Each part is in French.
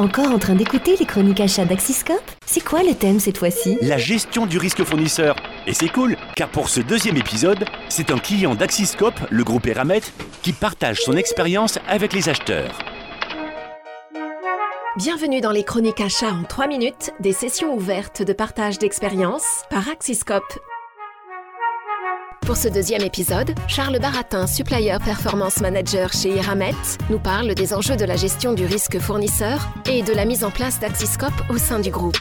Encore en train d'écouter les chroniques achats d'Axiscope C'est quoi le thème cette fois-ci La gestion du risque fournisseur. Et c'est cool, car pour ce deuxième épisode, c'est un client d'Axiscope, le groupe Eramet, qui partage son expérience avec les acheteurs. Bienvenue dans les chroniques achats en 3 minutes, des sessions ouvertes de partage d'expérience par Axiscope. Pour ce deuxième épisode, Charles Baratin, Supplier Performance Manager chez Eramet, nous parle des enjeux de la gestion du risque fournisseur et de la mise en place d'Axiscope au sein du groupe.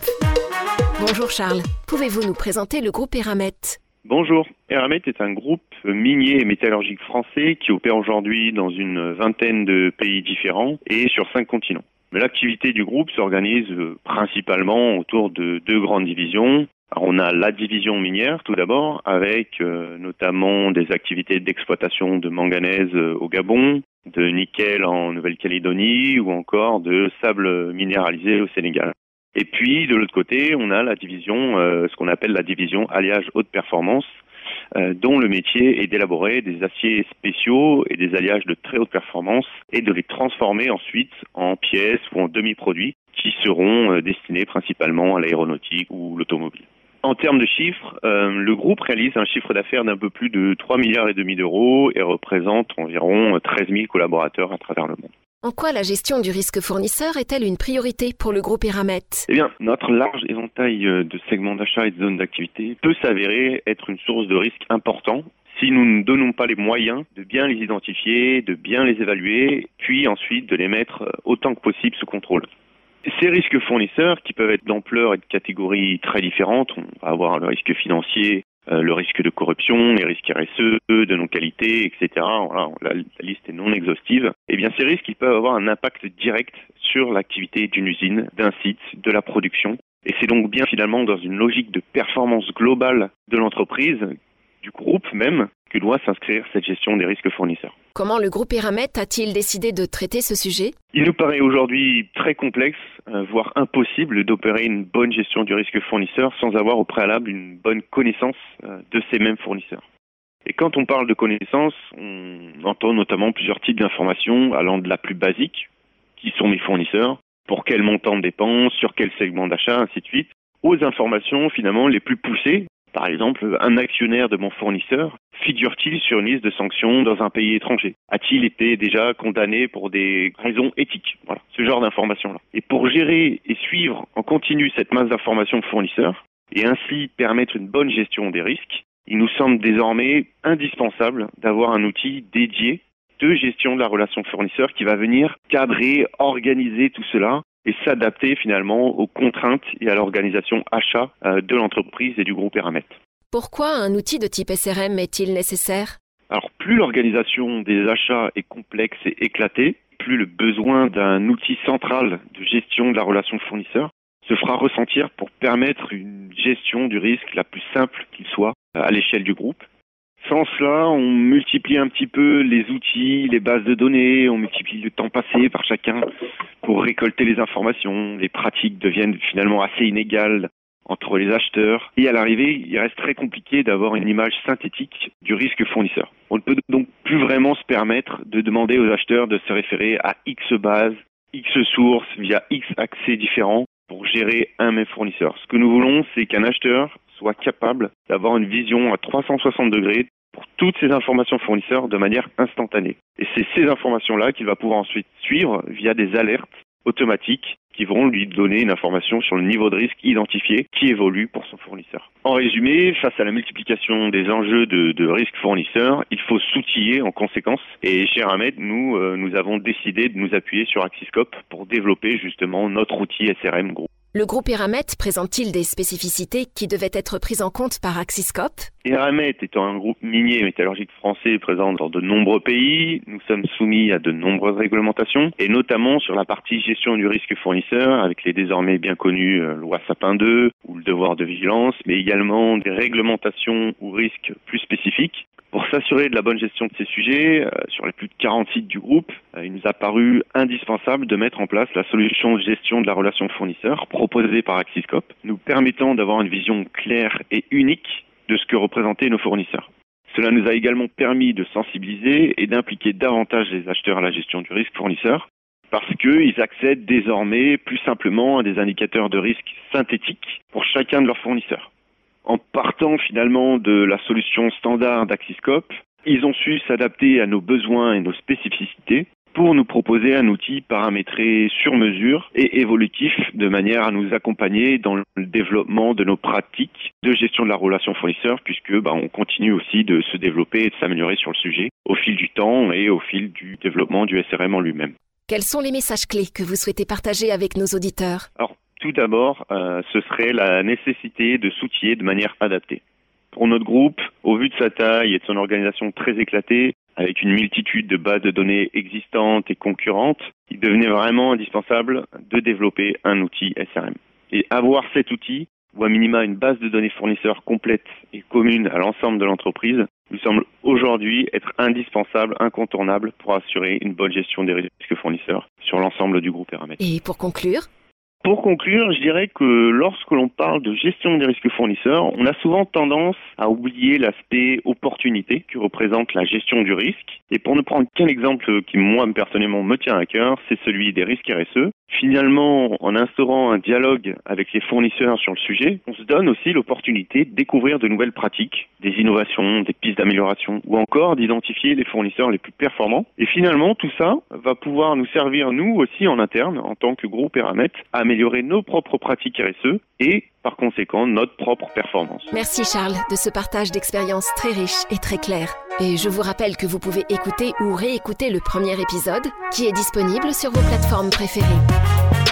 Bonjour Charles, pouvez-vous nous présenter le groupe Eramet? Bonjour, Eramet est un groupe minier et métallurgique français qui opère aujourd'hui dans une vingtaine de pays différents et sur cinq continents. L'activité du groupe s'organise principalement autour de deux grandes divisions, on a la division minière tout d'abord, avec euh, notamment des activités d'exploitation de manganèse euh, au Gabon, de nickel en Nouvelle-Calédonie ou encore de sable minéralisé au Sénégal. Et puis de l'autre côté, on a la division, euh, ce qu'on appelle la division alliage haute performance, dont le métier est d'élaborer des aciers spéciaux et des alliages de très haute performance et de les transformer ensuite en pièces ou en demi-produits qui seront destinés principalement à l'aéronautique ou l'automobile. En termes de chiffres, euh, le groupe réalise un chiffre d'affaires d'un peu plus de 3 milliards et demi d'euros et représente environ 13 000 collaborateurs à travers le monde. En quoi la gestion du risque fournisseur est-elle une priorité pour le groupe Eramet? Eh bien, notre large éventail euh, de segments d'achat et de zones d'activité peut s'avérer être une source de risque important si nous ne donnons pas les moyens de bien les identifier, de bien les évaluer, puis ensuite de les mettre euh, autant que possible sous contrôle. Ces risques fournisseurs, qui peuvent être d'ampleur et de catégories très différentes, on va avoir le risque financier, euh, le risque de corruption, les risques RSE, de non-qualité, etc. La, liste est non exhaustive. Eh bien, ces risques, peuvent avoir un impact direct sur l'activité d'une usine, d'un site, de la production. Et c'est donc bien finalement dans une logique de performance globale de l'entreprise, du groupe même, que doit s'inscrire cette gestion des risques fournisseurs. Comment le groupe Eramet a-t-il décidé de traiter ce sujet? Il nous paraît aujourd'hui très complexe, euh, voire impossible d'opérer une bonne gestion du risque fournisseur sans avoir au préalable une bonne connaissance euh, de ces mêmes fournisseurs. Et quand on parle de connaissance, on entend notamment plusieurs types d'informations allant de la plus basique, qui sont mes fournisseurs, pour quel montant de dépenses, sur quel segment d'achat, ainsi de suite, aux informations finalement les plus poussées, par exemple, un actionnaire de mon fournisseur figure-t-il sur une liste de sanctions dans un pays étranger? A-t-il été déjà condamné pour des raisons éthiques? Voilà, ce genre d'informations-là. Et pour gérer et suivre en continu cette masse d'informations fournisseurs et ainsi permettre une bonne gestion des risques, il nous semble désormais indispensable d'avoir un outil dédié de gestion de la relation fournisseur qui va venir cadrer, organiser tout cela et s'adapter finalement aux contraintes et à l'organisation achat euh, de l'entreprise et du groupe Eramet. Pourquoi un outil de type SRM est-il nécessaire? Alors plus l'organisation des achats est complexe et éclatée, plus le besoin d'un outil central de gestion de la relation fournisseur se fera ressentir pour permettre une gestion du risque la plus simple qu'il soit euh, à l'échelle du groupe sans cela, on multiplie un petit peu les outils, les bases de données, on multiplie le temps passé par chacun pour récolter les informations. Les pratiques deviennent finalement assez inégales entre les acheteurs. Et à l'arrivée, il reste très compliqué d'avoir une image synthétique du risque fournisseur. On ne peut donc plus vraiment se permettre de demander aux acheteurs de se référer à X bases, X sources via X accès différents pour gérer un même fournisseur. Ce que nous voulons, c'est qu'un acheteur soit capable d'avoir une vision à 360 degrés pour toutes ces informations fournisseurs de manière instantanée. Et c'est ces informations-là qu'il va pouvoir ensuite suivre via des alertes automatiques qui vont lui donner une information sur le niveau de risque identifié qui évolue pour son fournisseur. En résumé, face à la multiplication des enjeux de, risque fournisseur, il faut s'outiller en conséquence. Et chez Ramed, nous, euh, nous avons décidé de nous appuyer sur Axiscope pour développer justement notre outil SRM Group. Le groupe Eramet présente-t-il des spécificités qui devaient être prises en compte par Axiscope? Eramet étant un groupe minier métallurgique français présent dans de nombreux pays, nous sommes soumis à de nombreuses réglementations, et notamment sur la partie gestion du risque fournisseur, avec les désormais bien connues euh, loi Sapin 2 ou le devoir de vigilance, mais également des réglementations ou risques plus spécifiques s'assurer de la bonne gestion de ces sujets, euh, sur les plus de 40 sites du groupe, euh, il nous a paru indispensable de mettre en place la solution de gestion de la relation fournisseur proposée par Axiscope, nous permettant d'avoir une vision claire et unique de ce que représentaient nos fournisseurs. Cela nous a également permis de sensibiliser et d'impliquer davantage les acheteurs à la gestion du risque fournisseur, parce qu'ils accèdent désormais plus simplement à des indicateurs de risque synthétiques pour chacun de leurs fournisseurs. En partant finalement de la solution standard d'Axiscope, ils ont su s'adapter à nos besoins et nos spécificités pour nous proposer un outil paramétré sur mesure et évolutif de manière à nous accompagner dans le développement de nos pratiques de gestion de la relation fournisseur puisque bah, on continue aussi de se développer et de s'améliorer sur le sujet au fil du temps et au fil du développement du SRM en lui-même. Quels sont les messages clés que vous souhaitez partager avec nos auditeurs? Alors, tout d'abord, euh, ce serait la nécessité de s'outiller de manière adaptée. Pour notre groupe, au vu de sa taille et de son organisation très éclatée, avec une multitude de bases de données existantes et concurrentes, il devenait vraiment indispensable de développer un outil SRM. Et avoir cet outil, ou à minima une base de données fournisseurs complète et commune à l'ensemble de l'entreprise, nous semble aujourd'hui être indispensable, incontournable pour assurer une bonne gestion des risques fournisseurs sur l'ensemble du groupe Eramet. Et pour conclure pour conclure, je dirais que lorsque l'on parle de gestion des risques fournisseurs, on a souvent tendance à oublier l'aspect opportunité que représente la gestion du risque. Et pour ne prendre qu'un exemple qui, moi, personnellement, me tient à cœur, c'est celui des risques RSE. Finalement, en instaurant un dialogue avec les fournisseurs sur le sujet, on se donne aussi l'opportunité de découvrir de nouvelles pratiques, des innovations, des pistes d'amélioration, ou encore d'identifier les fournisseurs les plus performants. Et finalement, tout ça va pouvoir nous servir, nous aussi en interne, en tant que groupe Eramet, à améliorer nos propres pratiques RSE et par conséquent notre propre performance. Merci Charles de ce partage d'expériences très riche et très clair. Et je vous rappelle que vous pouvez écouter ou réécouter le premier épisode qui est disponible sur vos plateformes préférées.